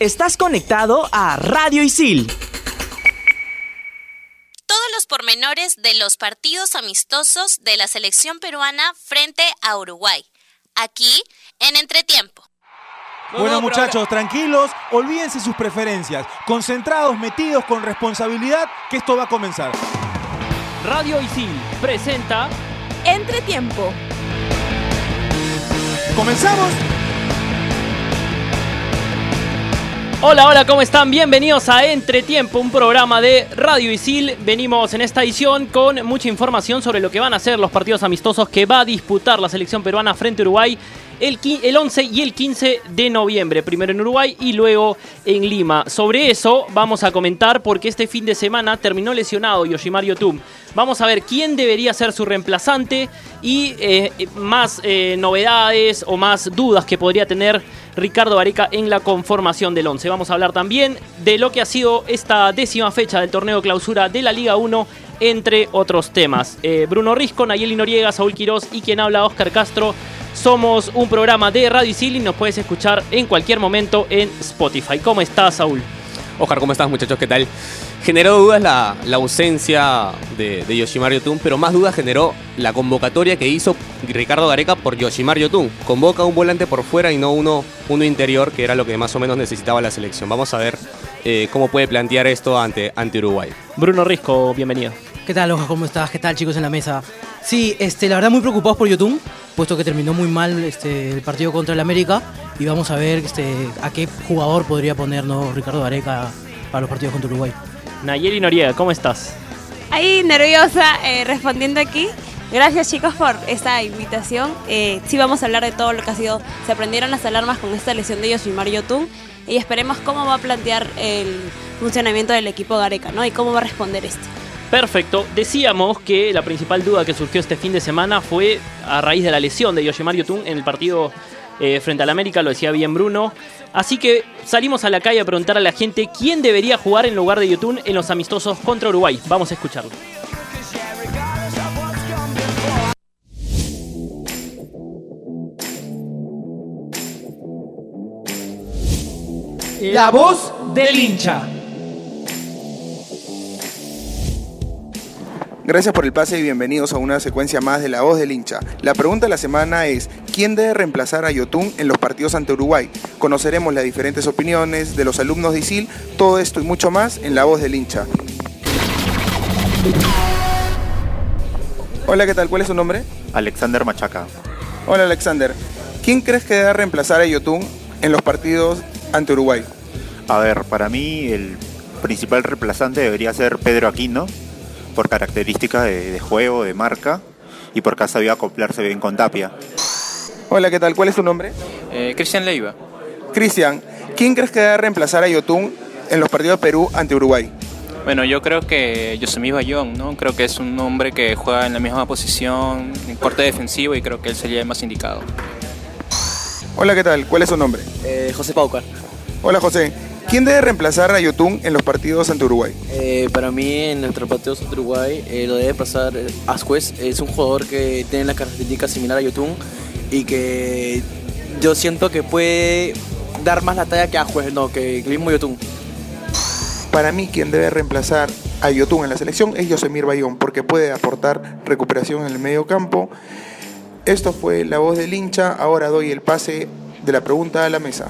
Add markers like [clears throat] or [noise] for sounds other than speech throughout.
Estás conectado a Radio Isil. Todos los pormenores de los partidos amistosos de la selección peruana frente a Uruguay. Aquí en Entretiempo. Bueno muchachos, tranquilos, olvídense sus preferencias, concentrados, metidos con responsabilidad, que esto va a comenzar. Radio Isil presenta Entretiempo. ¿Comenzamos? Hola, hola, ¿cómo están? Bienvenidos a Entretiempo, un programa de Radio Isil. Venimos en esta edición con mucha información sobre lo que van a ser los partidos amistosos que va a disputar la selección peruana frente a Uruguay el, el 11 y el 15 de noviembre, primero en Uruguay y luego en Lima. Sobre eso vamos a comentar porque este fin de semana terminó lesionado Yoshimar Yotun. Vamos a ver quién debería ser su reemplazante y eh, más eh, novedades o más dudas que podría tener Ricardo Areca en la conformación del 11. Vamos a hablar también de lo que ha sido esta décima fecha del torneo clausura de la Liga 1, entre otros temas. Eh, Bruno Risco, Nayeli Noriega, Saúl Quirós y quien habla, Oscar Castro. Somos un programa de Radio Isil y nos puedes escuchar en cualquier momento en Spotify. ¿Cómo estás, Saúl? Oscar, ¿cómo estás, muchachos? ¿Qué tal? Generó dudas la, ausencia de, de, Yoshimar Yotun, pero más dudas generó la convocatoria que hizo Ricardo Gareca por Yoshimar Yotun. Convoca un volante por fuera y no uno, uno interior, que era lo que más o menos necesitaba la selección. Vamos a ver eh, cómo puede plantear esto ante, ante Uruguay. Bruno Risco, bienvenido. ¿Qué tal, Oscar? ¿Cómo estás? ¿Qué tal, chicos en la mesa? Sí, este, la verdad muy preocupados por Yotun, puesto que terminó muy mal este, el partido contra el América y vamos a ver este, a qué jugador podría ponernos Ricardo Gareca para los partidos contra Uruguay. Nayeli Noriega, ¿cómo estás? Ahí nerviosa eh, respondiendo aquí. Gracias chicos por esta invitación. Eh, sí vamos a hablar de todo lo que ha sido. Se aprendieron las alarmas con esta lesión de Yoshimar Yotun y esperemos cómo va a plantear el funcionamiento del equipo Gareca, ¿no? Y cómo va a responder este. Perfecto. Decíamos que la principal duda que surgió este fin de semana fue a raíz de la lesión de Yoshimar Yotun en el partido eh, frente al América, lo decía bien Bruno. Así que salimos a la calle a preguntar a la gente quién debería jugar en lugar de Yotun en los amistosos contra Uruguay. Vamos a escucharlo. La voz del hincha. Gracias por el pase y bienvenidos a una secuencia más de La Voz del Hincha. La pregunta de la semana es, ¿quién debe reemplazar a Yotun en los partidos ante Uruguay? Conoceremos las diferentes opiniones de los alumnos de ISIL, todo esto y mucho más en La Voz del Hincha. Hola, ¿qué tal? ¿Cuál es su nombre? Alexander Machaca. Hola, Alexander. ¿Quién crees que debe reemplazar a Yotun en los partidos ante Uruguay? A ver, para mí el principal reemplazante debería ser Pedro Aquino, por características de, juego, de marca y porque ha sabido acoplarse bien con Tapia. Hola, ¿qué tal? ¿Cuál es tu nombre? Eh, Cristian Leiva. Cristian, ¿quién crees que debe reemplazar a Yotun en los partidos de Perú ante Uruguay? Bueno, yo creo que Yosemí Bayón, ¿no? Creo que es un hombre que juega en la misma posición, en corte defensivo y creo que él sería el más indicado. Hola, ¿qué tal? ¿Cuál es su nombre? Eh, José Paucar. Hola, José. ¿Quién debe reemplazar a Yotun en los partidos ante Uruguay? Eh, para mí, en nuestros partidos ante Uruguay, eh, lo debe pasar Ascuez. Es un jugador que tiene la característica similar a Yotun y que yo siento que puede dar más la talla que Ascuez, no, que el mismo Yotun. Para mí, quien debe reemplazar a Yotun en la selección es Yosemir Bayón, porque puede aportar recuperación en el medio campo. Esto fue la voz del hincha. Ahora doy el pase de la pregunta a la mesa.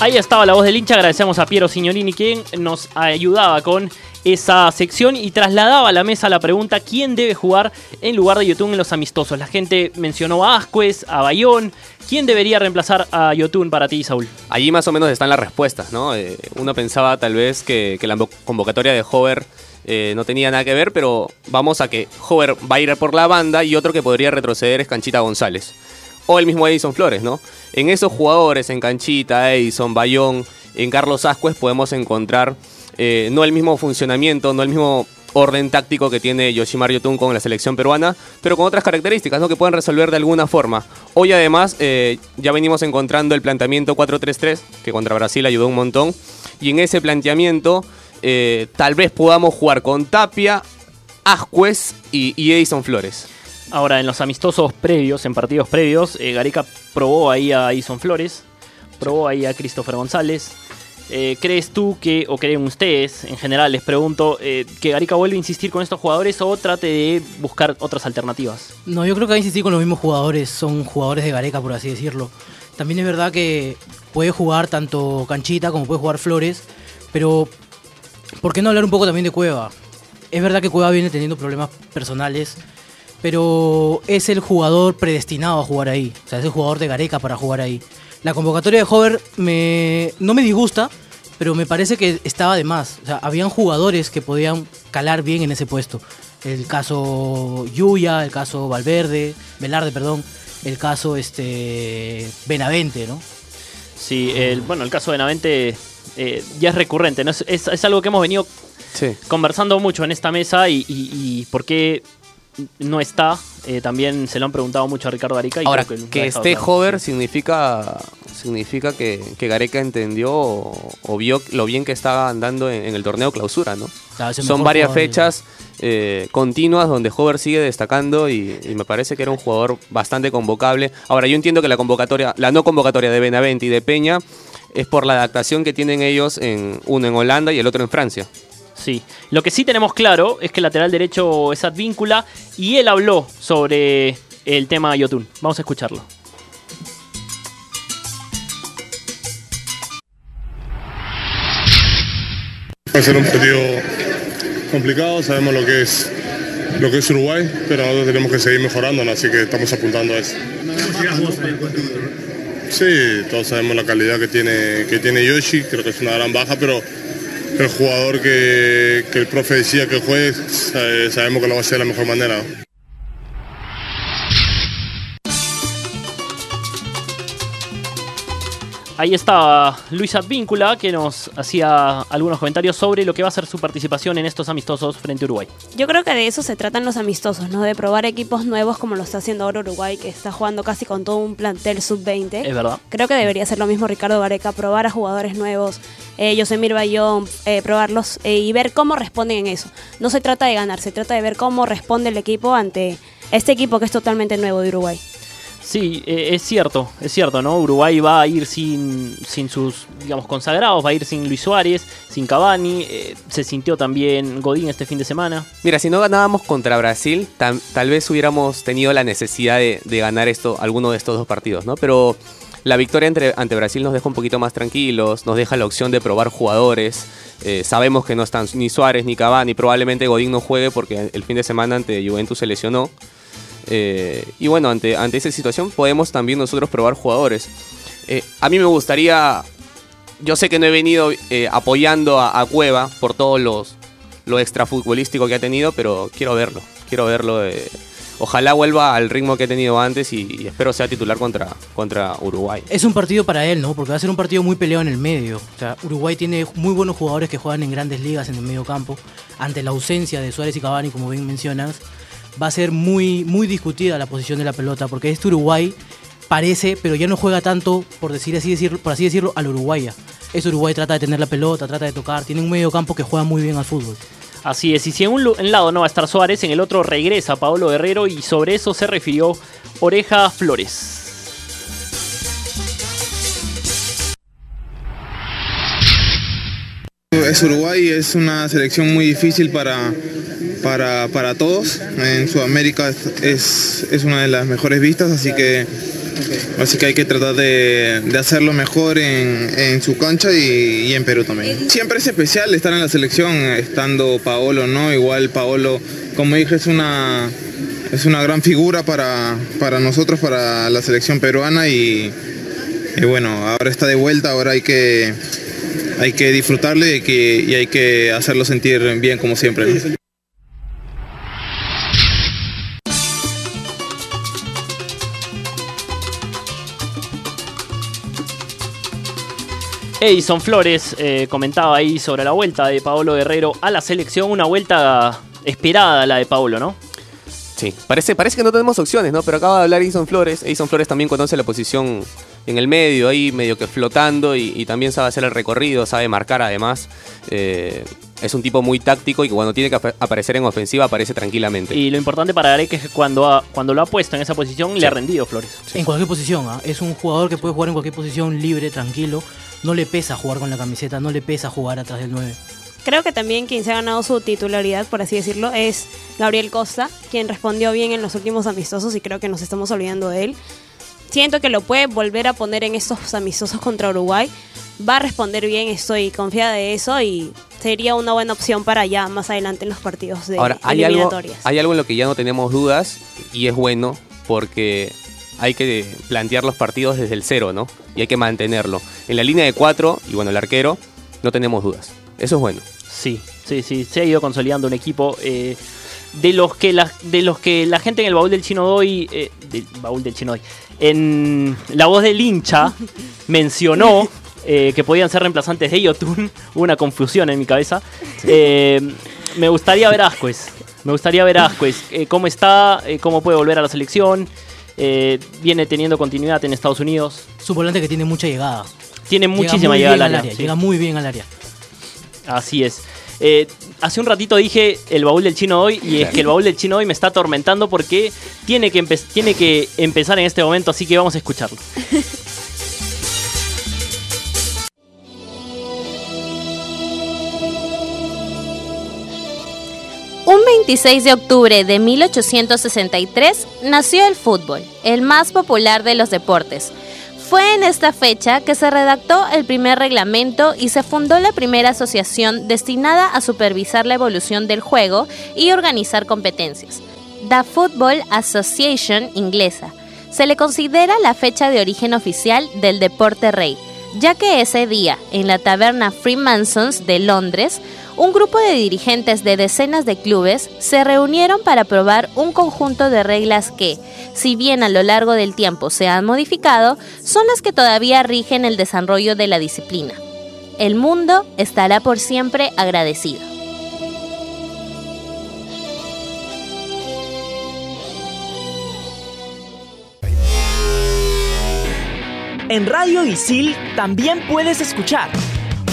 Ahí estaba la voz del hincha, agradecemos a Piero Signorini quien nos ayudaba con esa sección y trasladaba a la mesa la pregunta quién debe jugar en lugar de Yotun en los amistosos. La gente mencionó a Ascuez, a Bayón. ¿Quién debería reemplazar a Yotun para ti, Saúl? Allí más o menos están las respuestas, ¿no? Eh, uno pensaba tal vez que, la convocatoria de Hover eh, no tenía nada que ver, pero vamos a que Hover va a ir por la banda y otro que podría retroceder es Canchita González o el mismo Edison Flores, ¿no? En esos jugadores, en Canchita, Edison, Bayón, en Carlos Ascuez, podemos encontrar eh, no el mismo funcionamiento, no el mismo orden táctico que tiene Yoshimar Yotun con la selección peruana, pero con otras características ¿no? que pueden resolver de alguna forma. Hoy además eh, ya venimos encontrando el planteamiento 4-3-3, que contra Brasil ayudó un montón, y en ese planteamiento eh, tal vez podamos jugar con Tapia, Ascuez y, y Edison Flores. Ahora, en los amistosos previos, en partidos previos, eh, Gareca probó ahí a Edison Flores, probó ahí a Christopher González. Eh, ¿Crees tú que, o creen ustedes, en general, les pregunto, eh, que Gareca vuelve a insistir con estos jugadores o trate de buscar otras alternativas? No, yo creo que va a insistir con los mismos jugadores, son jugadores de Gareca, por así decirlo. También es verdad que puede jugar tanto Canchita como puede jugar Flores, pero ¿por qué no hablar un poco también de Cueva? Es verdad que Cueva viene teniendo problemas personales, pero es el jugador predestinado a jugar ahí. O sea, es el jugador de Gareca para jugar ahí. La convocatoria de Hover me, no me disgusta, pero me parece que estaba de más. O sea, habían jugadores que podían calar bien en ese puesto. El caso Yuya, el caso Valverde, Velarde, perdón, el caso este Benavente, ¿no? Sí, el, bueno, el caso Benavente eh, ya es recurrente, ¿no? Es, es, es algo que hemos venido Sí. conversando mucho en esta mesa y, y- y por qué no está. eh, también se lo han preguntado mucho a Ricardo Arica. Y Ahora, creo que dejado esté. Hover significa, significa que, que Gareca entendió o, o vio lo bien que estaba andando en, en el torneo clausura, ¿no? Claro, Son varias jugador fechas eh, continuas donde Hover sigue destacando y, y me parece que era un jugador bastante convocable. Ahora, yo entiendo que la convocatoria, la no convocatoria de Benavente y de Peña es por la adaptación que tienen ellos en uno en Holanda y el otro en Francia. Sí. Lo que sí tenemos claro es que el lateral derecho es Advíncula y él habló sobre el tema Yotun. Vamos a escucharlo. Va a ser un partido complicado, sabemos lo que es lo que es Uruguay, pero nosotros tenemos que seguir mejorando, así que estamos apuntando a eso. Sí, todos sabemos la calidad que tiene, que tiene Yoshi, creo que es una gran baja, pero el jugador que, el profe decía que juegue, sabe- sabemos que lo va a hacer de la mejor manera. Ahí estaba Luis Advíncula que nos hacía algunos comentarios sobre lo que va a ser su participación en estos amistosos frente a Uruguay. Yo creo que de eso se tratan los amistosos, ¿no? De probar equipos nuevos como lo está haciendo ahora Uruguay, que está jugando casi con todo un plantel sub-20. Es verdad. Creo que debería ser lo mismo Ricardo Gareca, probar a jugadores nuevos, eh, Yosemir Bayón, eh, probarlos eh, y ver cómo responden en eso. No se trata de ganar, se trata de ver cómo responde el equipo ante este equipo que es totalmente nuevo de Uruguay. Sí, eh, es cierto, es cierto, ¿no? Uruguay va a ir sin, sin sus, digamos, consagrados, va a ir sin Luis Suárez, sin Cavani, eh, se sintió también Godín este fin de semana. Mira, si no ganábamos contra Brasil, tal vez hubiéramos tenido la necesidad de, de ganar esto, alguno de estos dos partidos, ¿no? Pero la victoria ante Brasil nos deja un poquito más tranquilos, nos deja la opción de probar jugadores. Eh, sabemos que no están ni Suárez ni Cavani, probablemente Godín no juegue porque el fin de semana ante Juventus se lesionó. Eh, y bueno, ante, ante esa situación podemos también nosotros probar jugadores. Eh, a mí me gustaría, yo sé que no he venido eh, apoyando a, a Cueva por todos los lo extrafutbolístico que ha tenido, pero quiero verlo, quiero verlo. eh, ojalá vuelva al ritmo que ha tenido antes y, espero sea titular contra, contra Uruguay. Es un partido para él, ¿no? Porque va a ser un partido muy peleado en el medio. Uruguay tiene muy buenos jugadores que juegan en grandes ligas en el medio campo. Ante la ausencia de Suárez y Cavani, como bien mencionas, va a ser muy, muy discutida la posición de la pelota. Porque este Uruguay parece, pero ya no juega tanto, por, decir así, decirlo, por así decirlo, al uruguaya. Este Uruguay trata de tener la pelota, trata de tocar. Tiene un medio campo que juega muy bien al fútbol. Así es, y si en un lado no va a estar Suárez, en el otro regresa Pablo Guerrero y sobre eso se refirió Oreja Flores. Es Uruguay, es una selección muy difícil para, para, para todos. En Sudamérica es, es, una de las mejores vistas, así que, así que hay que tratar de, de hacerlo mejor en, en su cancha y, y en Perú también. Siempre es especial estar en la selección, estando Paolo, ¿no? Igual Paolo, como dije, es una, es una gran figura para, para nosotros, para la selección peruana y, y bueno, ahora está de vuelta, ahora hay que hay que disfrutarle y hay que, y hay que hacerlo sentir bien como siempre. ¿no? Edison Flores eh, comentaba ahí sobre la vuelta de Paolo Guerrero a la selección, una vuelta esperada la de Paolo, ¿no? Sí, parece, parece que no tenemos opciones, ¿no? Pero acaba de hablar Edison Flores. Edison Flores también conoce la posición en el medio, ahí medio que flotando y, y también sabe hacer el recorrido, sabe marcar además. Eh, es un tipo muy táctico y que cuando tiene que ap- aparecer en ofensiva aparece tranquilamente. Y lo importante para Gareca es que cuando, ha- cuando lo ha puesto en esa posición le ha rendido Flores. En cualquier posición, ¿ah? es un jugador que puede jugar en cualquier posición libre, tranquilo. No le pesa jugar con la camiseta, no le pesa jugar atrás del 9. Creo que también quien se ha ganado su titularidad, por así decirlo, es Gabriel Costa, quien respondió bien en los últimos amistosos y creo que nos estamos olvidando de él. Siento que lo puede volver a poner en estos amistosos contra Uruguay. Va a responder bien, estoy confiada de eso y sería una buena opción para ya más adelante en los partidos de Ahora, hay algo, eliminatorias. hay algo en lo que ya no tenemos dudas y es bueno porque hay que plantear los partidos desde el cero, ¿no? Y hay que mantenerlo. En la línea de cuatro, y bueno, el arquero, no tenemos dudas. Eso es bueno. Sí, sí, sí, se ha ido consolidando un equipo eh, de los que la, de los que la gente en el baúl del chino doy, eh, del baúl del chino doy, en la voz del hincha mencionó [laughs] eh, que podían ser reemplazantes de Yotun, [laughs] hubo una confusión en mi cabeza. Eh, me gustaría ver a Ascuez, me gustaría ver a Ascuez, [laughs] eh, cómo está, eh, cómo puede volver a la selección, eh, viene teniendo continuidad en Estados Unidos. Su volante que tiene mucha llegada. Tiene muchísima llegada al área. sí. Llega muy bien al área. Así es. Hace un ratito dije el baúl del chino hoy y es que el baúl del chino hoy me está atormentando porque tiene que, empe- tiene que empezar en este momento, así que vamos a escucharlo. [laughs] Un 26 de octubre de 1863 nació el fútbol, el más popular de los deportes. Fue en esta fecha que se redactó el primer reglamento y se fundó la primera asociación destinada a supervisar la evolución del juego y organizar competencias. The Football Association inglesa. Se le considera la fecha de origen oficial del deporte rey, ya que ese día, en la taberna Freemasons de Londres, un grupo de dirigentes de decenas de clubes se reunieron para aprobar un conjunto de reglas que, si bien a lo largo del tiempo se han modificado, son las que todavía rigen el desarrollo de la disciplina. El mundo estará por siempre agradecido. En Radio Isil también puedes escuchar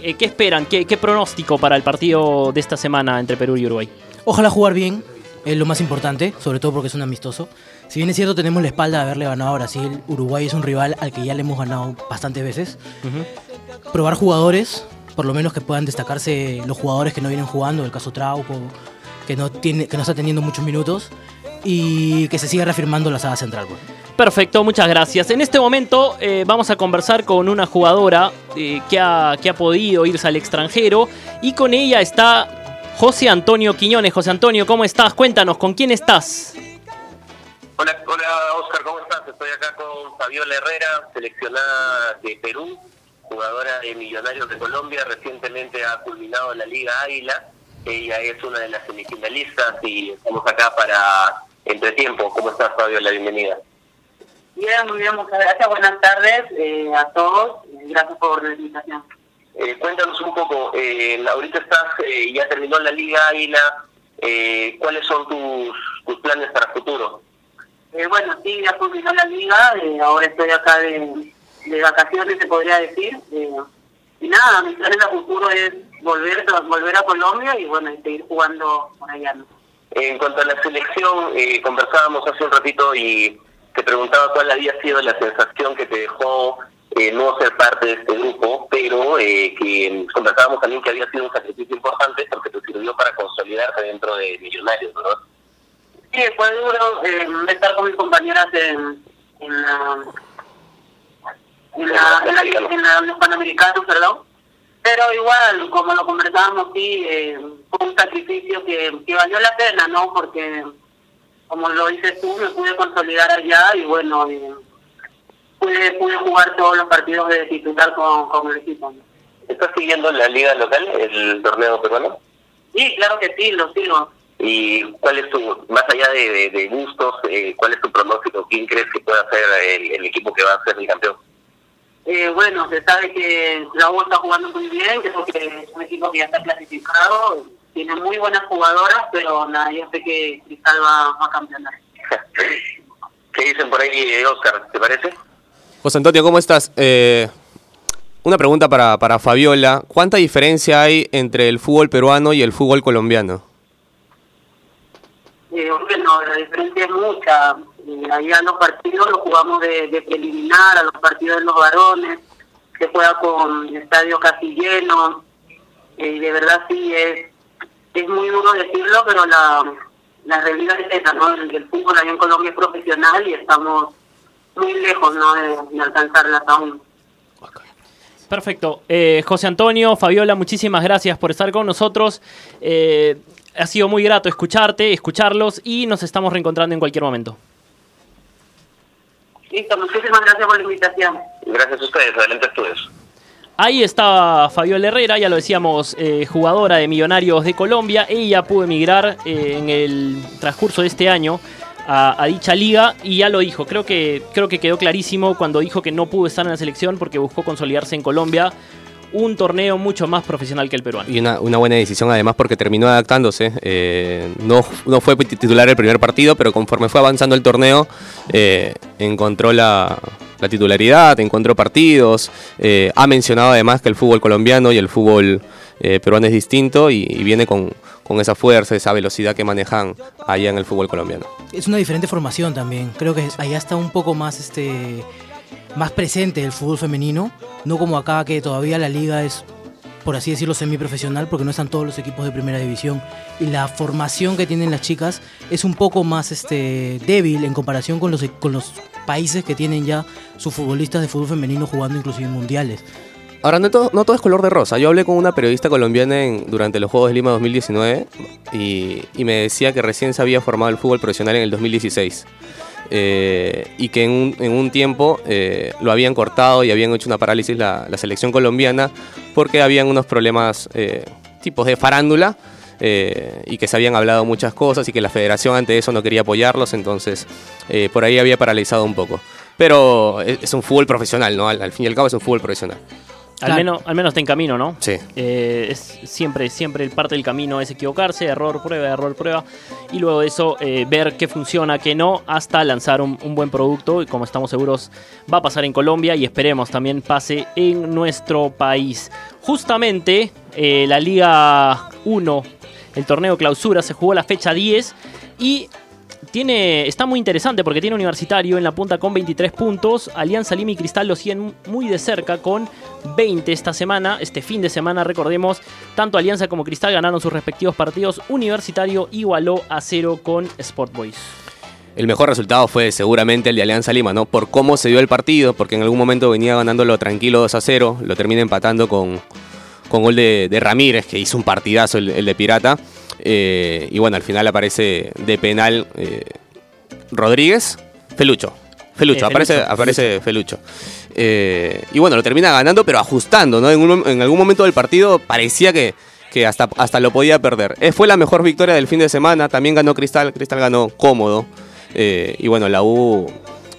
eh, ¿qué esperan? ¿Qué, qué pronóstico para el partido de esta semana entre Perú y Uruguay? Ojalá jugar bien, es lo más importante, sobre todo porque es un amistoso. Si bien es cierto, tenemos la espalda de haberle ganado a Brasil, Uruguay es un rival al que ya le hemos ganado bastantes veces. Probar jugadores, por lo menos que puedan destacarse los jugadores que no vienen jugando, el caso Trauco, que no, tiene, que no está teniendo muchos minutos, y que se siga reafirmando la saga central. pues. Perfecto, muchas gracias. En este momento eh, vamos a conversar con una jugadora eh, que, ha, que ha podido irse al extranjero y con ella está José Antonio Quiñones. José Antonio, ¿cómo estás? Cuéntanos, ¿con quién estás? Hola, hola Oscar, ¿cómo estás? Estoy acá con Fabiola Herrera, seleccionada de Perú, jugadora de Millonarios de Colombia, recientemente ha culminado la Liga Águila, ella es una de las semifinalistas y estamos acá para entretiempo. ¿Cómo estás Fabiola? Bienvenida. Bien, muy bien, muchas gracias. Buenas tardes eh, a todos. Gracias por la invitación. Eh, cuéntanos un poco, eh, ahorita estás, eh, ya terminó la Liga Águila, eh, ¿cuáles son tus, tus planes para el futuro? Eh, bueno, sí, ya culminó la liga. eh, ahora estoy acá de, de vacaciones, se podría decir. y nada, mi plan a futuro es volver, volver a Colombia y bueno, y seguir jugando por allá. ¿no? En cuanto a la selección, eh, conversábamos hace un ratito y te preguntaba cuál había sido la sensación que te dejó eh, no ser parte de este grupo, pero eh, que conversábamos también que había sido un sacrificio importante porque te sirvió para consolidarte dentro de Millonarios, ¿verdad? Sí, fue duro eh, estar con mis compañeras en, en la en la, en la, en la- en los Panamericanos, perdón. Pero igual, como lo conversábamos, sí, eh, fue un sacrificio que, que valió la pena, ¿no? Porque, como lo dices tú, me pude consolidar allá y bueno, eh, pude, pude jugar todos los partidos de titular con, con el equipo. ¿Estás siguiendo la liga local, el torneo peruano? Sí, claro que sí, lo sigo. ¿Y cuál es tu, más allá de, de- de gustos, eh, cuál es tu pronóstico? ¿Quién crees que pueda ser el, el equipo que va a ser el campeón? Eh, bueno, se sabe que la U está jugando muy bien, creo que es un equipo que ya está clasificado, tiene muy buenas jugadoras, pero nada, yo sé que Cristal va, va a campeonar. [laughs] ¿Qué dicen por ahí, Oscar? ¿Te parece? José Antonio, ¿cómo estás? Eh, una pregunta para, para Fabiola. ¿Cuánta diferencia hay entre el fútbol peruano y el fútbol colombiano? Eh, bueno, la diferencia es mucha. Eh, allá los partidos los jugamos de, de preliminar, a los partidos de los varones, se juega con estadio casi lleno. Eh, de verdad sí, es, es muy duro decirlo, pero la, la realidad es esa, ¿no? El, fútbol allá en Colombia es profesional y estamos muy lejos, ¿no? De, de alcanzarlas aún. Perfecto. Eh, José Antonio, Fabiola, muchísimas gracias por estar con nosotros. Eh, ha sido muy grato escucharte, escucharlos y nos estamos reencontrando en cualquier momento. Listo, muchísimas gracias por la invitación. Gracias a ustedes, adelante estudios. Ahí está Fabiola Herrera, ya lo decíamos, eh, jugadora de Millonarios de Colombia. Ella pudo emigrar eh, en el transcurso de este año a, a dicha liga y ya lo dijo. Creo que, creo que quedó clarísimo cuando dijo que no pudo estar en la selección porque buscó consolidarse en Colombia. Un torneo mucho más profesional que el peruano. Y una, una buena decisión además porque terminó adaptándose. Eh, no, no fue titular el primer partido, pero conforme fue avanzando el torneo, eh, encontró la, la titularidad, encontró partidos. eh, ha mencionado además que el fútbol colombiano y el fútbol eh, peruano es distinto y, y viene con, con esa fuerza, esa velocidad que manejan allá en el fútbol colombiano. Es una diferente formación también. Creo que allá está un poco más este más presente el fútbol femenino, no como acá que todavía la liga es por así decirlo semiprofesional porque no están todos los equipos de primera división y la formación que tienen las chicas es un poco más este débil en comparación con los con los países que tienen ya sus futbolistas de fútbol femenino jugando inclusive en mundiales. Ahora, no todo, no todo es color de rosa. Yo hablé con una periodista colombiana durante los Juegos de Lima 2019 y, y me decía que recién se había formado el fútbol profesional en el 2016. Eh, y que en un, en un tiempo eh, lo habían cortado y habían hecho una parálisis la, la selección colombiana porque habían unos problemas eh, tipos de farándula eh, y que se habían hablado muchas cosas y que la federación ante eso no quería apoyarlos, entonces por ahí había paralizado un poco. Pero es, un fútbol profesional, ¿no? Al fin y al cabo es un fútbol profesional. Al, menos, al menos está en camino, ¿no? Sí. Eh, es siempre, siempre el parte del camino es equivocarse, error, prueba, error, prueba. Y luego de eso, eh, ver qué funciona, qué no, hasta lanzar un, un buen producto. Y como estamos seguros, va a pasar en Colombia y esperemos también pase en nuestro país. Justamente, eh, la Liga 1, el torneo clausura, se jugó la fecha 10 y tiene, está muy interesante porque tiene Universitario en la punta con 23 puntos. Alianza Lima y Cristal lo siguen muy de cerca con 20 esta semana. Este fin de semana, recordemos, tanto Alianza como Cristal ganaron sus respectivos partidos. Universitario igualó a cero con Sport Boys. El mejor resultado fue seguramente el de Alianza Lima, ¿no? Por cómo se dio el partido, porque en algún momento venía ganándolo tranquilo 2 a 0, lo termina empatando con, con gol de, Ramírez, que hizo un partidazo el de Pirata. Eh, y bueno, al final aparece de penal eh, Rodríguez, Felucho. Felucho, Eh, aparece, Felucho, aparece Felucho. Y bueno, lo termina ganando, pero ajustando, ¿no? En, un- en algún momento del partido parecía que, que hasta, hasta lo podía perder. Fue la mejor victoria del fin de semana, también ganó Cristal, Cristal ganó cómodo. Y bueno, la U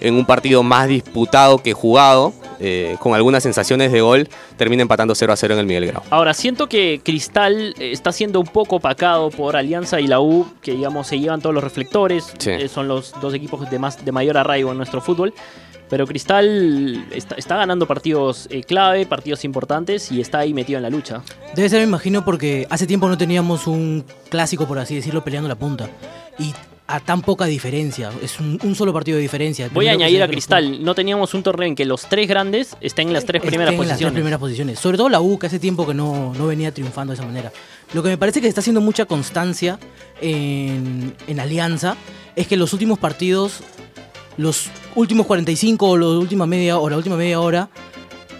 en un partido más disputado que jugado, eh, con algunas sensaciones de gol, termina empatando 0 a 0 en el Miguel Grau. Ahora, siento que Cristal eh, está siendo un poco opacado por Alianza y la U, que digamos se llevan todos los reflectores. Sí. Eh, son los dos equipos de, más, de mayor arraigo en nuestro fútbol. Pero Cristal está, está ganando partidos eh, clave, partidos importantes y está ahí metido en la lucha. Debe ser, me imagino, porque hace tiempo no teníamos un clásico, por así decirlo, peleando la punta. Y a tan poca diferencia. Es un, un solo partido de diferencia. Voy a añadir a Cristal, no teníamos un torneo en que los tres grandes estén en las tres estén primeras en las tres posiciones. primeras posiciones. Sobre todo la U, que hace tiempo que no, no venía triunfando de esa manera. Lo que me parece que está haciendo mucha constancia en, en Alianza es que los últimos partidos, los últimos 45 o la última media hora, la última media hora,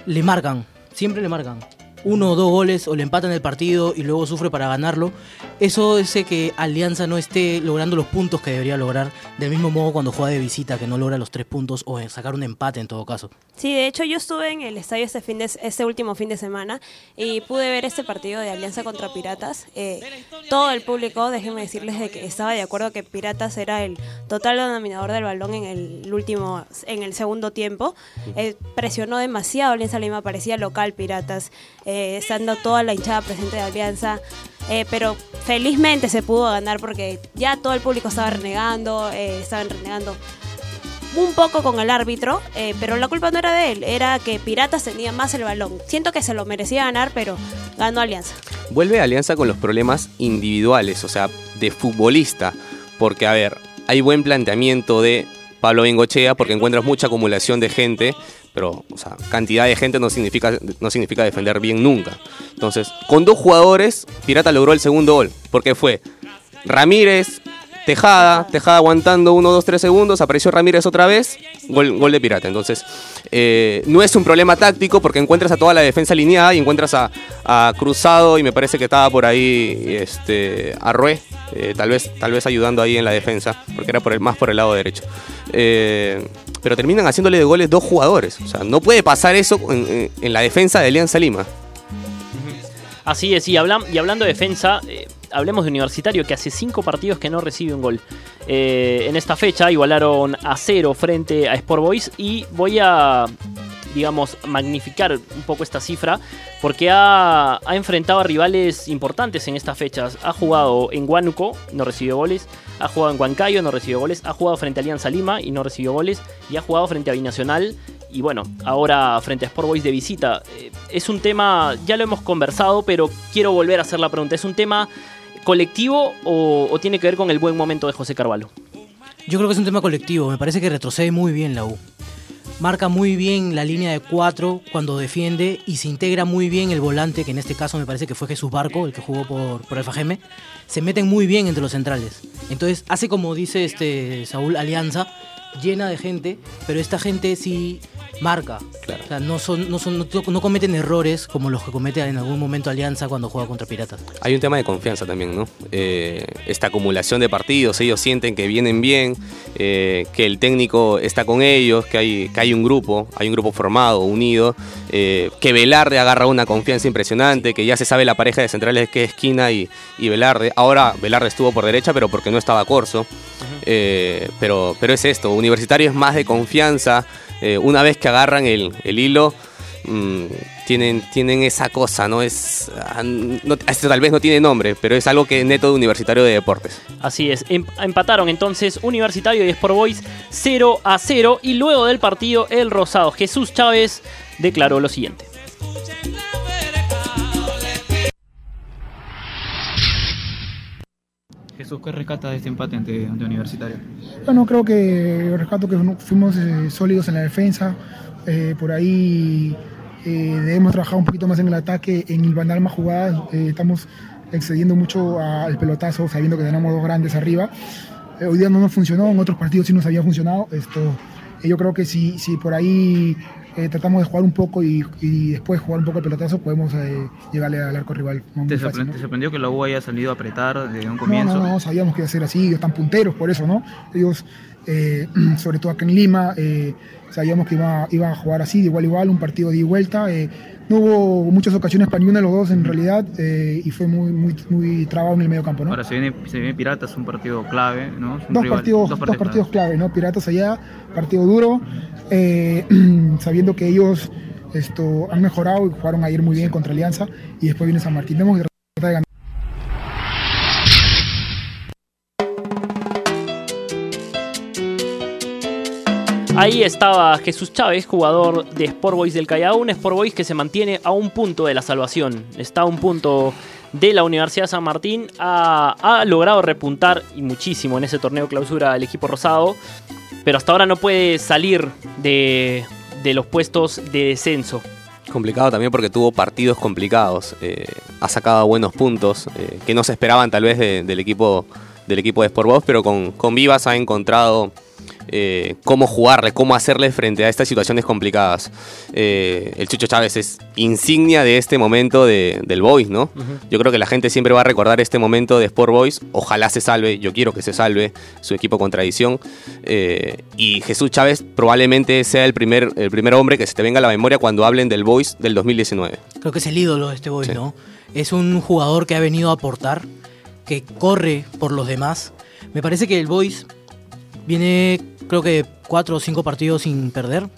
le marcan. Siempre le marcan. Uno o dos goles o le empatan el partido y luego sufre para ganarlo, eso hace que Alianza no esté logrando los puntos que debería lograr, del mismo modo cuando juega de visita, que no logra los tres puntos o sacar un empate en todo caso. Sí, de hecho yo estuve en el estadio este, fin de, este último fin de semana y pude ver este partido de Alianza contra Piratas. Eh, todo el público, déjenme decirles de que estaba de acuerdo que Piratas era el total denominador del balón en el último, en el segundo tiempo. Eh, presionó demasiado Alianza Lima, parecía local Piratas, eh, estando toda la hinchada presente de Alianza. pero felizmente se pudo ganar porque ya todo el público estaba renegando, estaban renegando un poco con el árbitro, eh, pero la culpa no era de él, era que Piratas tenía más el balón. Siento que se lo merecía ganar, pero ganó Alianza. Vuelve Alianza con los problemas individuales, o sea, de futbolista, porque a ver, hay buen planteamiento de Pablo Bengochea porque encuentras mucha acumulación de gente, pero cantidad de gente no significa, no significa defender bien nunca. Entonces, con dos jugadores, Pirata logró el segundo gol, porque fue Ramírez, Tejada, Tejada aguantando 1, 2, 3 segundos, apareció Ramírez otra vez, gol, de Pirata. Entonces, eh, no es un problema táctico porque encuentras a toda la defensa alineada y encuentras a, Cruzado y me parece que estaba por ahí este, a eh, tal, vez, tal vez ayudando ahí en la defensa, porque era por el, más por el lado derecho. Eh, pero terminan haciéndole de goles dos jugadores. O sea, no puede pasar eso en, la defensa de Alianza Lima. Así es, y, y hablando de defensa, hablemos de Universitario, que hace cinco partidos que no recibe un gol. Eh, en esta fecha igualaron a cero frente a Sport Boys y voy a digamos, magnificar un poco esta cifra, porque ha, enfrentado a rivales importantes en estas fechas. Ha jugado en Huánuco, no recibió goles, ha jugado en Huancayo, no recibió goles, ha jugado frente a Alianza Lima y no recibió goles, y ha jugado frente a Binacional y bueno, ahora frente a Sport Boys de visita. Eh, es un tema, ya lo hemos conversado, pero quiero volver a hacer la pregunta. ¿Es un tema colectivo o, tiene que ver con el buen momento de José Carvalho? Yo creo que es un tema colectivo. Me parece que retrocede muy bien la U. Marca muy bien la línea de cuatro cuando defiende y se integra muy bien el volante, que en este caso me parece que fue Jesús Barco, el que jugó por, por el Fajeme. Se meten muy bien entre los centrales. Entonces hace como dice este Saúl Alianza, llena de gente, pero esta gente sí marca. Claro. O sea, no, son, no, son, no, cometen errores como los que comete en algún momento Alianza cuando juega contra Piratas. Hay un tema de confianza también, ¿no? Eh, esta acumulación de partidos, ellos sienten que vienen bien, eh, que el técnico está con ellos, que hay, que hay un grupo, hay un grupo formado, unido, eh, que Velarde agarra una confianza impresionante, que ya se sabe la pareja de centrales que es Esquina y, y Velarde. Ahora Velarde estuvo por derecha, pero porque no estaba Corso. pero, pero es esto, Universitario es más de confianza. Eh, una vez que agarran el, hilo, mm, tienen, tienen esa cosa, ¿no? Es, ah, este tal vez no tiene nombre, pero es algo que es neto de Universitario de Deportes. Así es, em, empataron entonces Universitario y Sport Boys 0 a 0 y luego del partido el Rosado Jesús Chávez declaró lo siguiente. Jesús, ¿qué rescata de este empate ante, Universitario? Bueno, creo que rescato que fuimos eh, sólidos en la defensa, eh, por ahí eh, debemos trabajar un poquito más en el ataque, en el bandar más jugadas, estamos excediendo mucho al pelotazo, sabiendo que tenemos dos grandes arriba. hoy día no nos funcionó, en otros partidos sí nos había funcionado. Esto, yo creo que si, si por ahí eh, tratamos de jugar un poco y, después jugar un poco el pelotazo, podemos eh, llegarle al arco rival. ¿Te, sorprendió que la U haya salido a apretar desde un comienzo? No, no, sabíamos que iba a ser así, ellos están punteros por eso, ¿no? Ellos, eh, [clears throat] sobre todo acá en Lima, sabíamos que iba, iba, a jugar así, de igual a igual, un partido de ida y vuelta. no hubo muchas ocasiones para ninguno de los dos en realidad y fue muy, muy, muy trabado en el medio campo, ¿no? Ahora se viene, se viene Piratas, un partido clave, ¿no? Dos, partidos, dos, partidos, clave, ¿no? Piratas allá, partido duro. Eh, [clears throat] sabiendo que ellos esto, han mejorado y jugaron ayer muy bien contra Alianza y después viene San Martín. Que Ahí estaba Jesús Chávez, jugador de Sport Boys del Callao, un Sport Boys que se mantiene a un punto de la salvación. Está a un punto de la Universidad San Martín. Ha, ha logrado repuntar y muchísimo en ese torneo clausura el equipo rosado pero hasta ahora no puede salir de, los puestos de descenso. Complicado también porque tuvo partidos complicados. Eh, ha sacado buenos puntos eh, que no se esperaban tal vez del, equipo, del equipo de Sport Boys, pero con, con Vivas ha encontrado eh, cómo jugarle, cómo hacerle frente a estas situaciones complicadas. Eh, el Chucho Chávez es insignia de este momento de- del Boys, ¿no? Yo creo que la gente siempre va a recordar este momento de Sport Boys. Ojalá se salve, yo quiero que se salve su equipo con tradición. Eh, y Jesús Chávez probablemente sea el primer, el primer hombre que se te venga a la memoria cuando hablen del Boys del 2019. Creo que es el ídolo de este boy, ¿no? Es un jugador que ha venido a aportar, que corre por los demás. Me parece que el Boys viene, creo que cuatro o cinco partidos sin perder.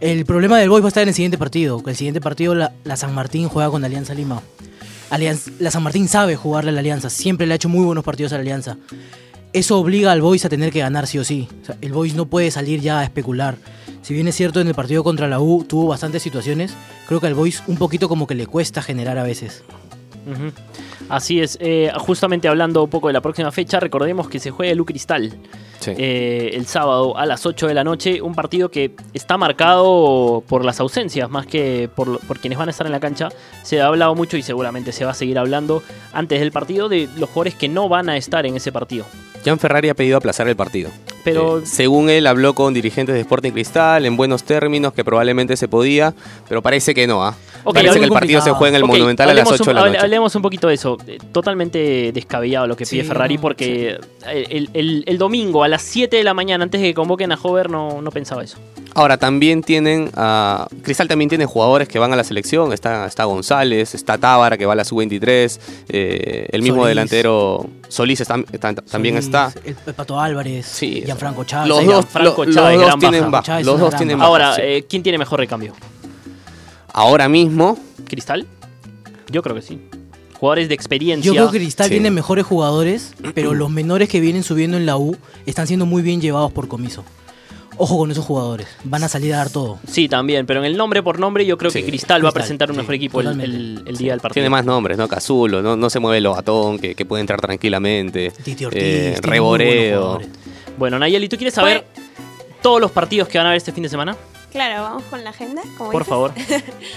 El problema del Boys va a estar en el siguiente partido. El siguiente partido la, la San Martín juega con la Alianza Lima. Alianza- la San Martín sabe jugarle a la Alianza. Siempre le ha hecho muy buenos partidos a la Alianza. Eso obliga al Boys a tener que ganar sí o sí. O sea, el Boys no puede salir ya a especular. Si bien es cierto en el partido contra la U tuvo bastantes situaciones, creo que al Boys un poquito como que le cuesta generar a veces. Ujú. Así es, eh, justamente hablando un poco de la próxima fecha, recordemos que se juega el Cristal eh, el sábado a las 8 de la noche, un partido que está marcado por las ausencias más que por, por quienes van a estar en la cancha. Se ha hablado mucho y seguramente se va a seguir hablando antes del partido de los jugadores que no van a estar en ese partido. Jan Ferrari ha pedido aplazar el partido. Pero- Eh, según él, habló con dirigentes de Sporting Cristal en buenos términos, que probablemente se podía, pero parece que no. ¿ah? Ok, parece que el partido se juega en el Monumental a las hablemos 8 de la noche. Hablemos un poquito de eso. Eh, Totalmente descabellado lo que pide Sí, Ferrari no, porque el, el- el domingo a las 7 de la mañana, antes de que convoquen a Hover, no, no pensaba eso. Ahora, también tienen. a Cristal también tiene jugadores que van a la selección. Está, está González, está Tábara, que va a la sub-23. eh, el mismo Solís. delantero Solís está- está- también Solís, está. El, el Pato Álvarez, Gianfranco Chávez. Los Sí, dos- Gianfranco lo- Chávez, los dos gran tienen baja. baja. Chávez Los dos tienen baja, Ahora, sí. eh, ¿quién tiene mejor recambio? Ahora mismo. ¿Cristal? Yo creo que sí. Jugadores de experiencia. Yo creo que Cristal tiene mejores jugadores, pero los menores que vienen subiendo en la U están siendo muy bien llevados por comiso. Ojo con esos jugadores, van a salir a dar todo. Sí, también, pero en el nombre por nombre yo creo que. Cristal va a presentar un sí, mejor equipo el, el- el día del partido. Tiene más nombres, ¿no? Cazulo, no, no se mueve Lobatón, que, que puede entrar tranquilamente. Titi Ortiz, Eh, muy buenos Reboreo. Bueno, Nayeli, ¿tú quieres saber todos los partidos que van a haber este fin de semana? Claro, vamos con la agenda. como Por dices. favor.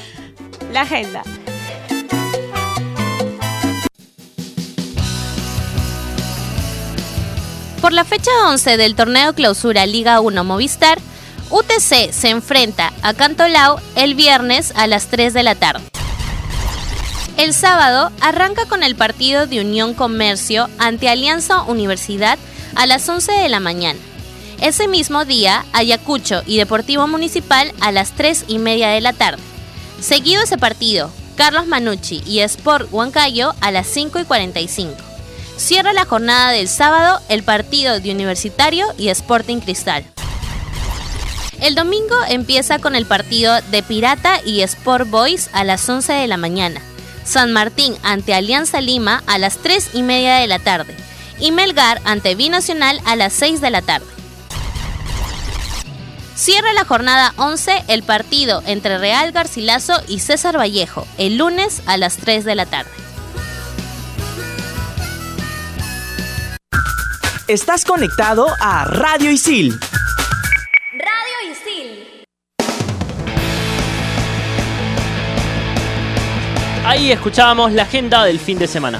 [laughs] La agenda. Por la fecha 11 del torneo Clausura Liga 1 Movistar, UTC se enfrenta a Cantolao el viernes a las 3 de la tarde. El sábado arranca con el partido de Unión Comercio ante Alianza Universidad a las 11 de la mañana. Ese mismo día, Ayacucho y Deportivo Municipal a las 3 y media de la tarde. Seguido ese partido, Carlos Manucci y Sport Huancayo a las 5 y 45. Cierra la jornada del sábado el partido de Universitario y Sporting Cristal. El domingo empieza con el partido de Pirata y Sport Boys a las 11 de la mañana. San Martín ante Alianza Lima a las 3 y media de la tarde. Y Melgar ante Binacional a las 6 de la tarde. Cierra la jornada 11 el partido entre Real Garcilaso y César Vallejo el lunes a las 3 de la tarde. Estás conectado a Radio Isil. Radio Isil. Ahí escuchábamos la agenda del fin de semana.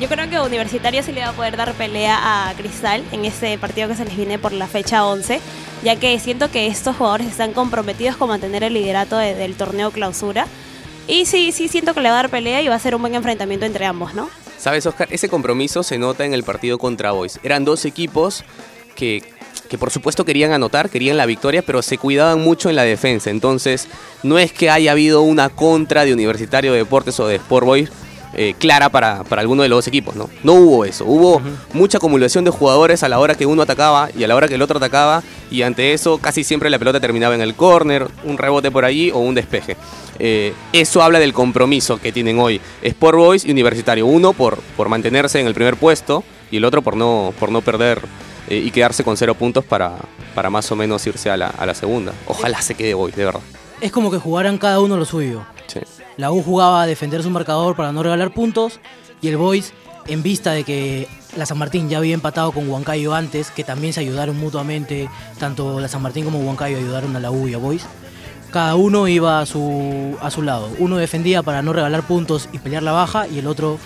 Yo creo que Universitario sí le va a poder dar pelea a Cristal en ese partido que se les viene por la fecha 11, ya que siento que estos jugadores están comprometidos con mantener el liderato de- del torneo clausura. Y sí, sí siento que le va a dar pelea y va a ser un buen enfrentamiento entre ambos, ¿no? ¿Sabes, Oscar? Ese compromiso se nota en el partido contra Boys. Eran dos equipos que, que por supuesto querían anotar, querían la victoria, pero se cuidaban mucho en la defensa. Entonces, no es que haya habido una contra de Universitario de Deportes o de Sport Boys eh, clara para, para alguno de los dos equipos, ¿no? No hubo eso. Hubo mucha acumulación de jugadores a la hora que uno atacaba y a la hora que el otro atacaba. Y ante eso, casi siempre la pelota terminaba en el córner, un rebote por allí o un despeje. Eh, eso habla del compromiso que tienen hoy Sport Boys y Universitario. Uno por, por mantenerse en el primer puesto y el otro por no, por no perder eh, y quedarse con cero puntos para, para más o menos irse a la, a la segunda. Ojalá se quede hoy, de verdad. Es como que jugaran cada uno lo suyo. Sí. La U jugaba a defender su marcador para no regalar puntos y el Boys, en vista de que la San Martín ya había empatado con Huancayo antes, que también se ayudaron mutuamente, tanto la San Martín como Huancayo ayudaron a la U y a Boys, cada uno iba a su, a su lado. Uno defendía para no regalar puntos y pelear la baja y el otro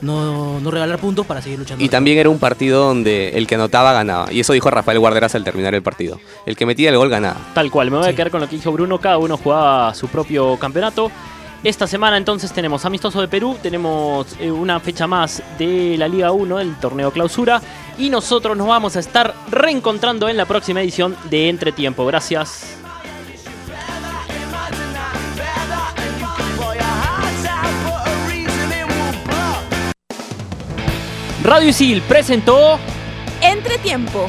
no, no regalar puntos para seguir luchando. Y también era un partido donde el que anotaba ganaba. Y eso dijo Rafael Guarderas al terminar el partido. El que metía el gol ganaba. Tal cual, me voy a quedar con lo que dijo Bruno, cada uno jugaba su propio campeonato. Esta semana entonces tenemos amistoso de Perú, tenemos eh, una fecha más de la Liga 1, el torneo clausura, y nosotros nos vamos a estar reencontrando en la próxima edición de Entretiempo. Gracias. Radio Isil presentó Entretiempo.